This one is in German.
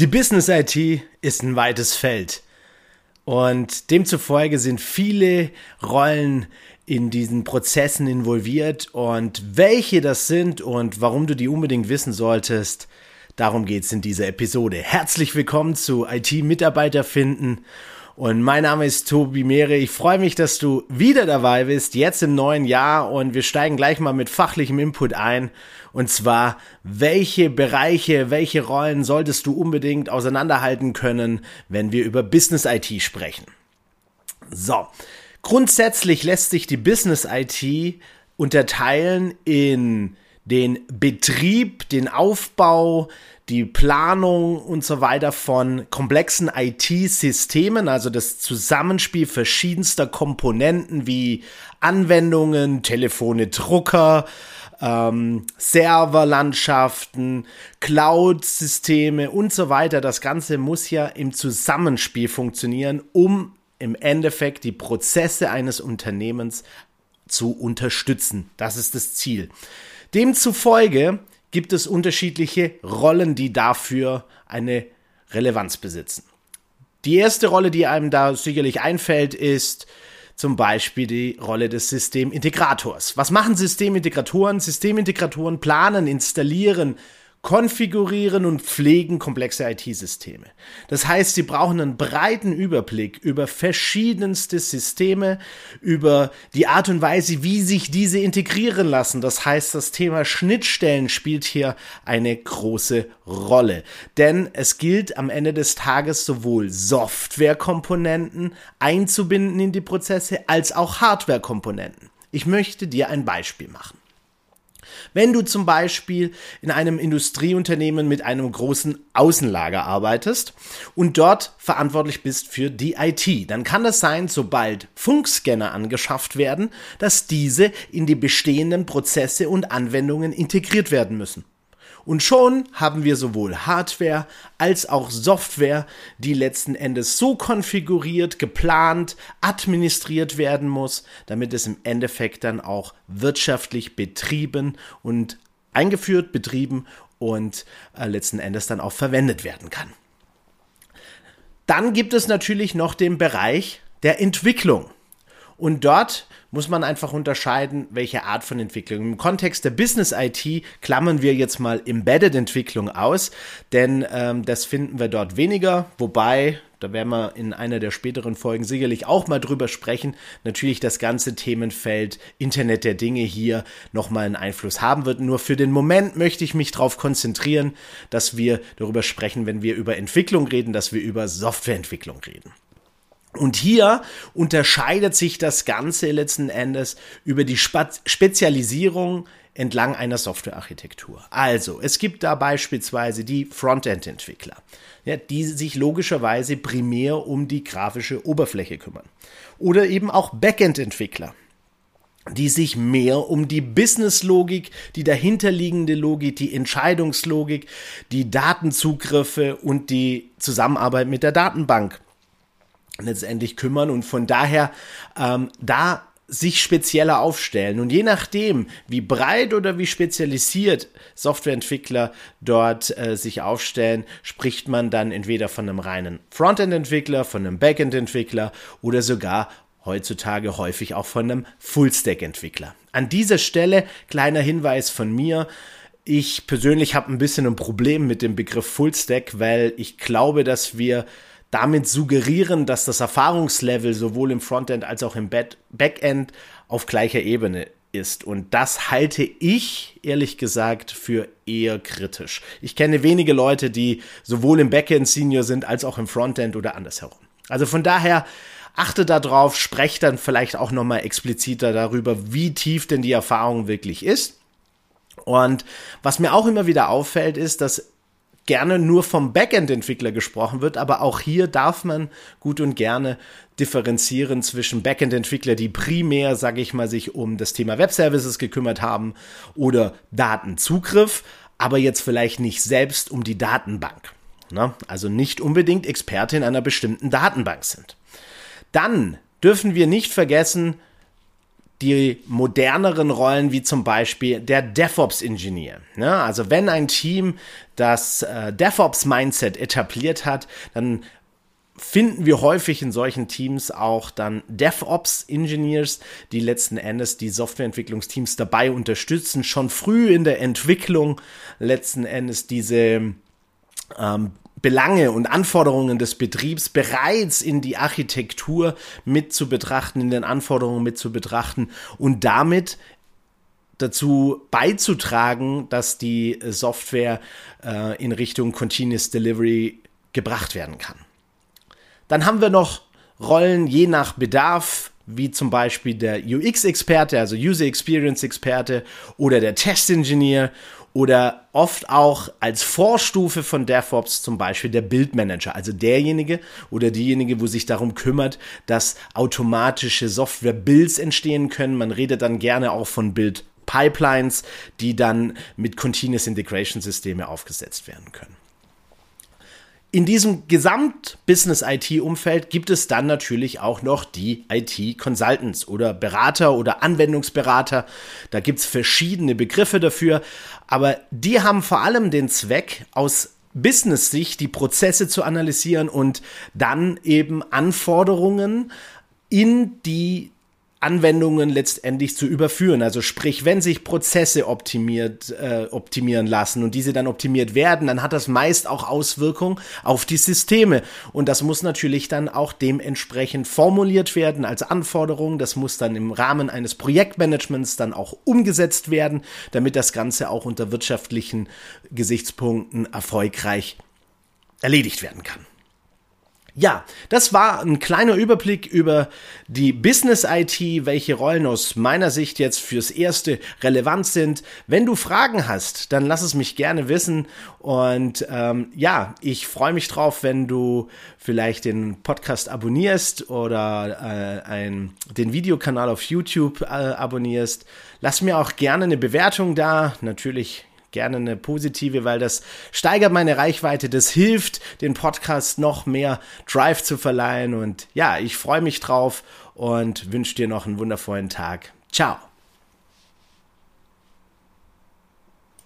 Die Business IT ist ein weites Feld. Und demzufolge sind viele Rollen in diesen Prozessen involviert. Und welche das sind und warum du die unbedingt wissen solltest, darum geht es in dieser Episode. Herzlich willkommen zu IT Mitarbeiter finden und mein Name ist Tobi Mehre. Ich freue mich, dass du wieder dabei bist, jetzt im neuen Jahr. Und wir steigen gleich mal mit fachlichem Input ein. Und zwar, welche Bereiche, welche Rollen solltest du unbedingt auseinanderhalten können, wenn wir über Business IT sprechen? So. Grundsätzlich lässt sich die Business IT unterteilen in den Betrieb, den Aufbau, die Planung und so weiter von komplexen IT-Systemen, also das Zusammenspiel verschiedenster Komponenten wie Anwendungen, Telefone, Drucker, ähm, Serverlandschaften, Cloud-Systeme und so weiter. Das Ganze muss ja im Zusammenspiel funktionieren, um im Endeffekt die Prozesse eines Unternehmens zu unterstützen. Das ist das Ziel. Demzufolge gibt es unterschiedliche Rollen, die dafür eine Relevanz besitzen. Die erste Rolle, die einem da sicherlich einfällt, ist zum Beispiel die Rolle des Systemintegrators. Was machen Systemintegratoren? Systemintegratoren planen, installieren, konfigurieren und pflegen komplexe IT-Systeme. Das heißt, sie brauchen einen breiten Überblick über verschiedenste Systeme, über die Art und Weise, wie sich diese integrieren lassen. Das heißt, das Thema Schnittstellen spielt hier eine große Rolle. Denn es gilt am Ende des Tages sowohl Softwarekomponenten einzubinden in die Prozesse als auch Hardwarekomponenten. Ich möchte dir ein Beispiel machen. Wenn du zum Beispiel in einem Industrieunternehmen mit einem großen Außenlager arbeitest und dort verantwortlich bist für die IT, dann kann es sein, sobald Funkscanner angeschafft werden, dass diese in die bestehenden Prozesse und Anwendungen integriert werden müssen. Und schon haben wir sowohl Hardware als auch Software, die letzten Endes so konfiguriert, geplant, administriert werden muss, damit es im Endeffekt dann auch wirtschaftlich betrieben und eingeführt, betrieben und äh, letzten Endes dann auch verwendet werden kann. Dann gibt es natürlich noch den Bereich der Entwicklung. Und dort muss man einfach unterscheiden, welche Art von Entwicklung. Im Kontext der Business IT klammern wir jetzt mal Embedded-Entwicklung aus, denn ähm, das finden wir dort weniger, wobei da werden wir in einer der späteren Folgen sicherlich auch mal drüber sprechen. Natürlich das ganze Themenfeld Internet der Dinge hier nochmal einen Einfluss haben wird. Nur für den Moment möchte ich mich darauf konzentrieren, dass wir darüber sprechen, wenn wir über Entwicklung reden, dass wir über Softwareentwicklung reden. Und hier unterscheidet sich das Ganze letzten Endes über die Spezialisierung entlang einer Softwarearchitektur. Also, es gibt da beispielsweise die Frontend-Entwickler, ja, die sich logischerweise primär um die grafische Oberfläche kümmern. Oder eben auch Backend-Entwickler, die sich mehr um die Business-Logik, die dahinterliegende Logik, die Entscheidungslogik, die Datenzugriffe und die Zusammenarbeit mit der Datenbank letztendlich kümmern und von daher ähm, da sich spezieller aufstellen. Und je nachdem, wie breit oder wie spezialisiert Softwareentwickler dort äh, sich aufstellen, spricht man dann entweder von einem reinen Frontend-Entwickler, von einem Backend-Entwickler oder sogar heutzutage häufig auch von einem Full-Stack-Entwickler. An dieser Stelle kleiner Hinweis von mir. Ich persönlich habe ein bisschen ein Problem mit dem Begriff Full-Stack, weil ich glaube, dass wir damit suggerieren, dass das Erfahrungslevel sowohl im Frontend als auch im Backend auf gleicher Ebene ist. Und das halte ich, ehrlich gesagt, für eher kritisch. Ich kenne wenige Leute, die sowohl im Backend Senior sind als auch im Frontend oder andersherum. Also von daher achte darauf, spreche dann vielleicht auch nochmal expliziter darüber, wie tief denn die Erfahrung wirklich ist. Und was mir auch immer wieder auffällt, ist, dass gerne nur vom Backend-Entwickler gesprochen wird, aber auch hier darf man gut und gerne differenzieren zwischen Backend-Entwickler, die primär, sage ich mal, sich um das Thema Web-Services gekümmert haben oder Datenzugriff, aber jetzt vielleicht nicht selbst um die Datenbank. Ne? Also nicht unbedingt Experte in einer bestimmten Datenbank sind. Dann dürfen wir nicht vergessen, die moderneren Rollen wie zum Beispiel der DevOps-Ingenieur. Ne? Also wenn ein Team das äh, DevOps-Mindset etabliert hat, dann finden wir häufig in solchen Teams auch dann DevOps-Engineers, die letzten Endes die Softwareentwicklungsteams dabei unterstützen, schon früh in der Entwicklung letzten Endes diese ähm, Belange und Anforderungen des Betriebs bereits in die Architektur mit zu betrachten, in den Anforderungen mit zu betrachten und damit dazu beizutragen, dass die Software äh, in Richtung Continuous Delivery gebracht werden kann. Dann haben wir noch Rollen je nach Bedarf, wie zum Beispiel der UX-Experte, also User Experience-Experte oder der Test-Engineer oder oft auch als Vorstufe von DevOps zum Beispiel der Bildmanager, also derjenige oder diejenige, wo sich darum kümmert, dass automatische Software-Builds entstehen können. Man redet dann gerne auch von Build-Pipelines, die dann mit Continuous Integration Systeme aufgesetzt werden können in diesem Gesamt-Business-IT-Umfeld gibt es dann natürlich auch noch die IT-Consultants oder Berater oder Anwendungsberater. Da gibt es verschiedene Begriffe dafür, aber die haben vor allem den Zweck, aus Business-Sicht die Prozesse zu analysieren und dann eben Anforderungen in die Anwendungen letztendlich zu überführen. Also sprich, wenn sich Prozesse optimiert, äh, optimieren lassen und diese dann optimiert werden, dann hat das meist auch Auswirkungen auf die Systeme. Und das muss natürlich dann auch dementsprechend formuliert werden als Anforderung. Das muss dann im Rahmen eines Projektmanagements dann auch umgesetzt werden, damit das Ganze auch unter wirtschaftlichen Gesichtspunkten erfolgreich erledigt werden kann. Ja, das war ein kleiner Überblick über die Business IT, welche Rollen aus meiner Sicht jetzt fürs Erste relevant sind. Wenn du Fragen hast, dann lass es mich gerne wissen. Und ähm, ja, ich freue mich drauf, wenn du vielleicht den Podcast abonnierst oder äh, ein, den Videokanal auf YouTube äh, abonnierst. Lass mir auch gerne eine Bewertung da. Natürlich gerne eine positive, weil das steigert meine Reichweite, das hilft, den Podcast noch mehr Drive zu verleihen. Und ja, ich freue mich drauf und wünsche dir noch einen wundervollen Tag. Ciao.